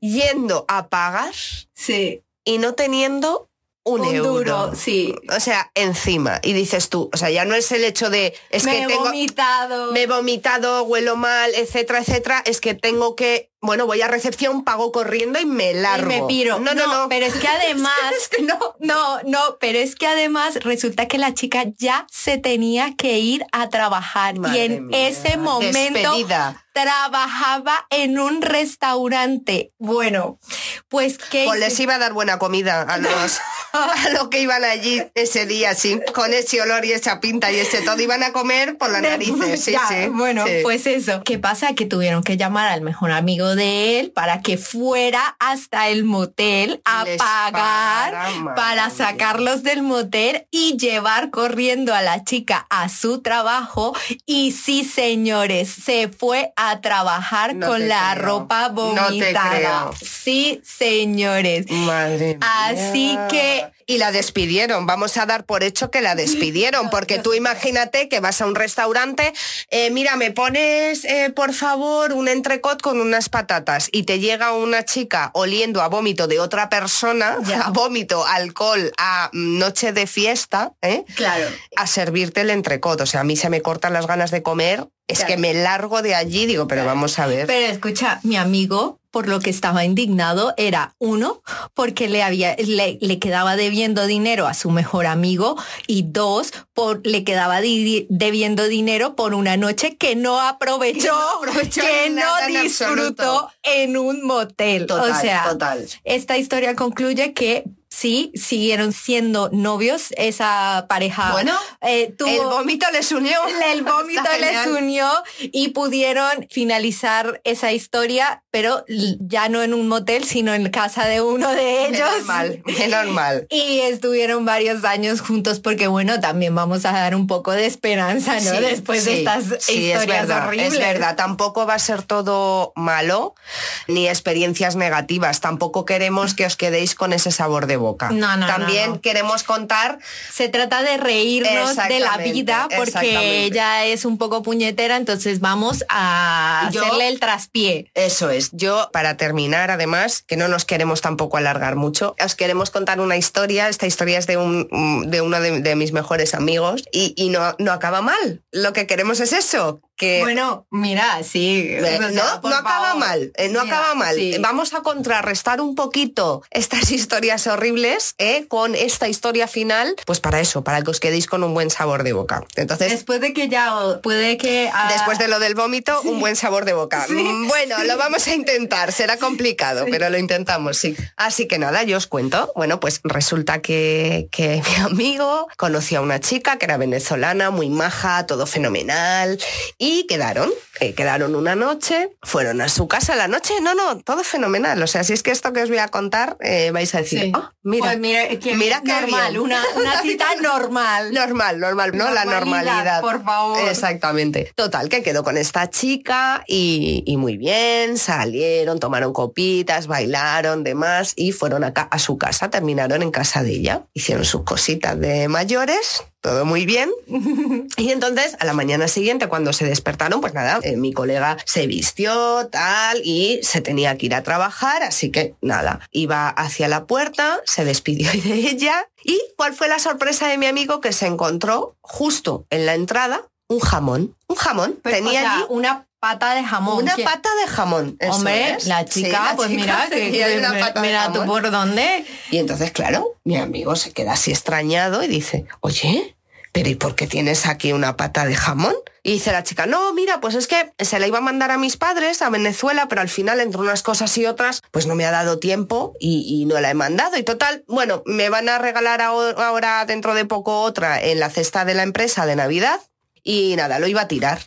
Yendo a pagar sí. y no teniendo un, euro. sí. O sea, encima. Y dices tú, o sea, ya no es el hecho de es me que he vomitado. Me he vomitado, huelo mal, etcétera, etcétera. Es que tengo que bueno, voy a recepción, pago corriendo y me largo. Y me piro. No, no, no. Pero es que [laughs] además, no, no, no, pero es que además resulta que la chica ya se tenía que ir a trabajar y en ese momento trabajaba en un restaurante. Bueno, pues que pues les iba a dar buena comida a [laughs] los a los que iban allí ese día, sí, con ese olor y esa pinta y ese todo iban a comer por las narices, sí, sí. Bueno, pues eso. ¿Qué pasa? Que tuvieron que llamar al mejor amigo de él para que fuera hasta el motel a pagar para sacarlos del motel y llevar corriendo a la chica a su trabajo. Y sí, señores, se fue a trabajar con la ropa vomitada. sí, señores. Madre Así que y la despidieron. Vamos a dar por hecho que la despidieron, [laughs] porque tú imagínate que vas a un restaurante, eh, mira, me pones eh, por favor un entrecot con unas patatas y te llega una chica oliendo a vómito de otra persona, [laughs] a vómito, alcohol, a noche de fiesta, ¿eh? claro. a servirte el entrecot. O sea, a mí se me cortan las ganas de comer es que me largo de allí, digo, pero vamos a ver. Pero escucha, mi amigo, por lo que estaba indignado, era uno, porque le había, le, quedaba debiendo dinero a su mejor amigo, y dos, por le quedaba debiendo dinero por una noche que no aprovechó, [laughs] que no, disfrutó en, un motel. o sea, total. esta historia concluye que sí, siguieron siendo novios, esa pareja. Bueno, eh, el vómito les unió. El vómito [laughs] les unió y pudieron finalizar esa historia, pero ya no en un motel, sino en casa de uno de ellos. Normal, normal. [laughs] Y estuvieron varios años juntos porque, bueno, también vamos a dar un poco de esperanza, ¿no? Después de estas historias es verdad, horribles. Es verdad, tampoco va a ser todo malo ni experiencias negativas. Tampoco queremos que os quedéis con ese sabor de boca. No, no, También no, no. queremos contar Se trata de reírnos de la vida porque ella es un poco puñetera, entonces vamos a Yo- hacerle el traspié. Eso es. Yo, para terminar, además, que no nos queremos tampoco alargar mucho, os queremos contar una historia. Esta historia es de, un, de uno de, de mis mejores amigos y, y no, no acaba mal. Lo que queremos es eso, que... Bueno, mira, sí. Eh, no, no acaba mal, eh, no Mira, acaba mal. sí. Vamos a contrarrestar un poquito estas [laughs] historias horribles eh, con esta historia final, pues para eso, para que os quedéis con un buen sabor de boca. Entonces, Después de que ya puede que... ah, Después de lo del vómito, un buen sabor de boca. Mm, Bueno, lo vamos a intentar, será complicado, pero lo intentamos, sí. Así que nada, yo os cuento. Bueno, pues resulta que, que [laughs] mi amigo conocía a una chica que era venezolana, muy maja, todo fenomenal, y quedaron. Eh, quedaron una noche, fueron a su casa la noche, no, no, todo fenomenal. O sea, si es que esto que os voy a contar, eh, vais a decir, Sí. "Ah, mira, Pues mira, que mira qué normal, bien". una, una cita [laughs] normal. Normal, normal, ¿no? La Normalidad, por favor. Exactamente. Total, que quedó con esta chica y, y muy bien, salieron, tomaron copitas, bailaron, demás, y fueron a, a su casa, terminaron en casa de ella. Hicieron sus cositas de mayores, todo muy bien. [laughs] Y entonces, a la mañana siguiente, cuando se despertaron, pues nada, eh, mi colega se vistió, tal, y se tenía que ir a trabajar, así que nada, iba hacia la puerta, se despidió [laughs] de ella. ¿Y cuál fue la sorpresa de mi amigo? Que se encontró justo en la entrada un jamón. Un jamón. Pero, tenía o sea, allí una pata de jamón. una pata de jamón. eso Hombre, es. la Sí, chica, la pues chica mira, [laughs] que, que- una pata de mira tú jamón. por dónde. Y entonces, claro, mi amigo se queda así extrañado y dice, oye, pero ¿y por qué tienes aquí una pata de jamón? Y dice la chica, no, mira, pues es que se la iba a mandar a mis padres a Venezuela, pero al final entre unas cosas y otras, pues no me ha dado tiempo y, no la he mandado. Y total, bueno, me van a regalar aho- ahora dentro de poco otra en la cesta de la empresa de Navidad. Y nada, lo iba a tirar.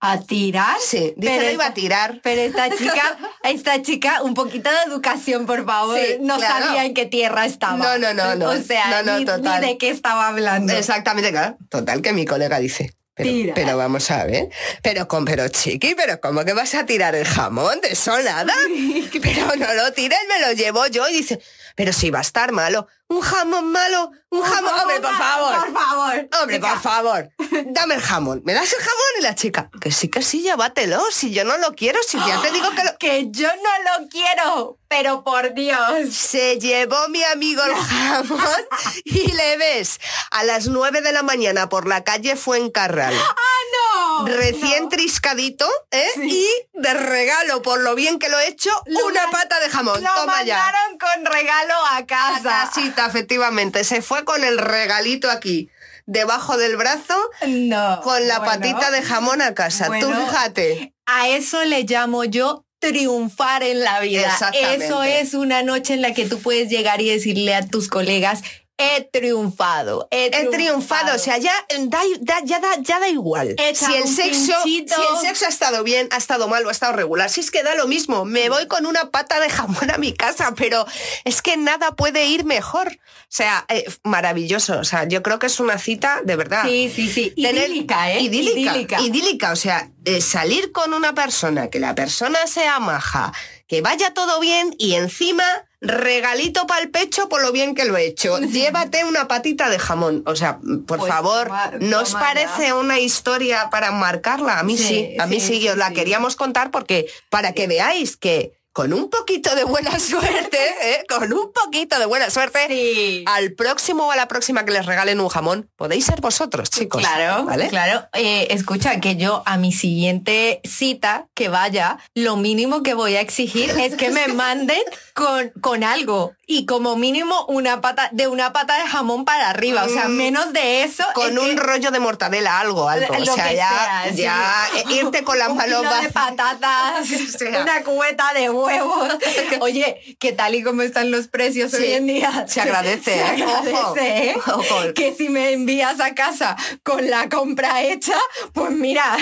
¿A tirar? Sí, dice Pero iba a tirar. Pero esta [laughs] chica, esta chica, un poquito de educación, por favor. Sí, no claro. sabía en qué tierra estaba. No, no, no, no. O sea, No, no, ni, total. ni de qué estaba hablando. Exactamente, claro. Total, que mi colega dice. Pero, Tira. pero vamos a ver, pero con, pero chiqui, pero ¿cómo que vas a tirar el jamón de eso nada? [laughs] Pero no lo tires, me lo llevo yo y dice, pero si va a estar malo, un jamón malo, un jamón, hombre, por favor, Por favor. hombre, por favor, [laughs] dame el jamón, me das el jamón y la chica, que sí, que sí, llévatelo, si yo no lo quiero, si ya te digo que lo... [gasps] Que yo no lo quiero, pero por Dios. Se llevó mi amigo el [laughs] jamón y le ves. A las 9 de la mañana por la calle Fuencarral. [laughs] ¡Ah, no! recién triscadito ¿eh? y de regalo por lo bien que lo he hecho Lo una pata de jamón. Lo toma ya. mandaron con regalo a casa. Efectivamente se fue con el regalito aquí debajo del brazo No. con la bueno. patita de jamón a casa tú fíjate A eso le llamo yo triunfar en la vida. Eso es una noche en la que tú puedes llegar y decirle a tus colegas, he triunfado, he he triunfado o sea ya da, da- ya da ya da igual si el sexo pinchito. si el sexo ha estado bien ha estado mal o ha estado regular si es que da lo mismo me voy con una pata de jamón a mi casa pero es que nada puede ir mejor o sea eh, maravilloso o sea yo creo que es una cita de verdad Sí, sí, sí. Tener- Idílica, ¿eh? Idílica, Idílica. idílica, o sea, eh, salir con una persona, que la persona sea maja, que vaya todo bien y encima regalito para el pecho por lo bien que lo he hecho. [laughs] Llévate una patita de jamón. O sea, por Pues favor, toma- ¿no os parece una historia para marcarla? A mí sí, Sí, a mí sí, sí, y os sí, la queríamos contar porque para que veáis que con un poquito de buena [laughs] suerte, ¿eh? con un poquito de buena suerte, Sí. al próximo o a la próxima que les regalen un jamón, podéis ser vosotros, chicos. Claro, ¿vale? claro. Eh, escucha, que yo a mi siguiente cita que vaya, lo mínimo que voy a exigir es que me [laughs] manden con, con algo. Y como mínimo una pata, de una pata de jamón para arriba. O sea, Mm. menos de eso. con es un que- rollo de mortadela, algo, algo. Lo o sea, ya, sea, ya [laughs] irte con la Un mano kilo de patatas, [laughs] una cubeta de huevos. [laughs] Oye, que tal y como están los precios hoy en día. se agradece, se ¿eh? Ojo, ¿eh? ojo. Que si me envías a casa con la compra hecha, pues mira.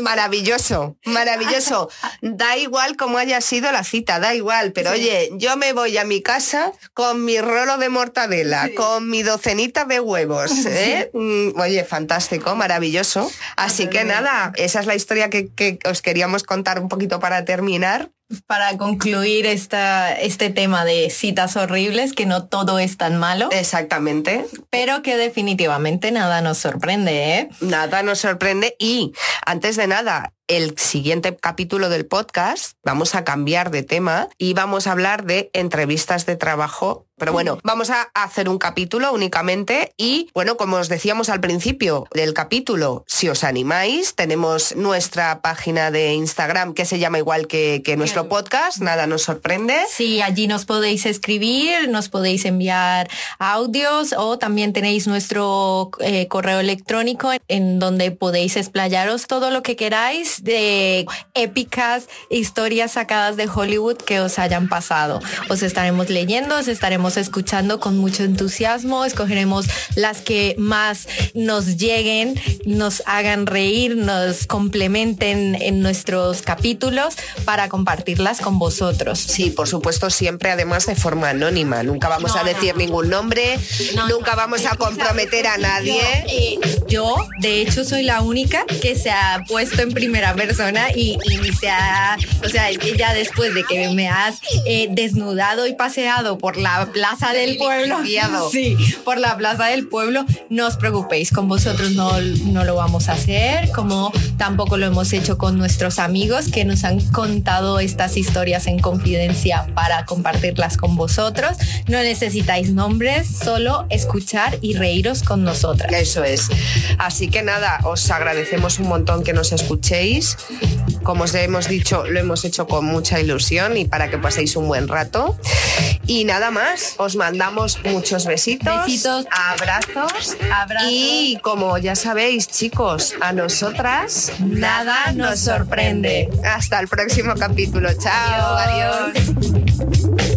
Maravilloso, maravilloso. Da igual cómo haya sido la cita, da igual, pero oye, yo me voy a mi casa con mi rolo de mortadela, Sí. con mi docenita de huevos. ¿eh? Mm, Oye, fantástico, maravilloso. Así que nada, esa es la historia que, que os queríamos contar un poquito para terminar. Para concluir esta, este tema de citas horribles, que no todo es tan malo. Exactamente. Pero que definitivamente nada nos sorprende, ¿eh? Nada nos sorprende y antes de nada, el siguiente capítulo del podcast vamos a cambiar de tema y vamos a hablar de entrevistas de trabajo pero bueno, [laughs] vamos a hacer un capítulo únicamente y bueno, como os decíamos al principio del capítulo, si os animáis, tenemos nuestra página de Instagram que se llama igual que, nuestro podcast, nada nos sorprende. Sí, allí nos podéis escribir, nos podéis enviar audios o también tenéis nuestro eh, correo electrónico en donde podéis explayaros todo lo que queráis de épicas historias sacadas de Hollywood que os hayan pasado. Os estaremos leyendo, os estaremos escuchando con mucho entusiasmo. Escogeremos las que más nos lleguen, nos hagan reír, nos complementen en nuestros capítulos para compartirlas con vosotros. Sí, por supuesto, siempre además de forma anónima. Nunca vamos a decir ningún nombre, nunca vamos a comprometer a nadie. Eh, yo, de hecho, soy la única que se ha puesto en primera persona y, se ha, o sea, ya después de que me has eh, desnudado y paseado por la Plaza del Pueblo. [laughs] Sí, por la Plaza del Pueblo. No os preocupéis, con vosotros no, no lo vamos a hacer, como tampoco lo hemos hecho con nuestros amigos que nos han contado estas historias en confidencia para compartirlas con vosotros. No necesitáis nombres, solo escuchar y reíros con nosotras. Eso es. Así que nada, os agradecemos un montón que nos escuchéis. Como os hemos dicho, lo hemos hecho con mucha ilusión y para que paséis un buen rato. Y nada más, os mandamos muchos besitos. Besitos. Abrazos. Abrazos. Y como ya sabéis, chicos, a nosotras nada nos sorprende. Hasta el próximo capítulo. Chao. Adiós.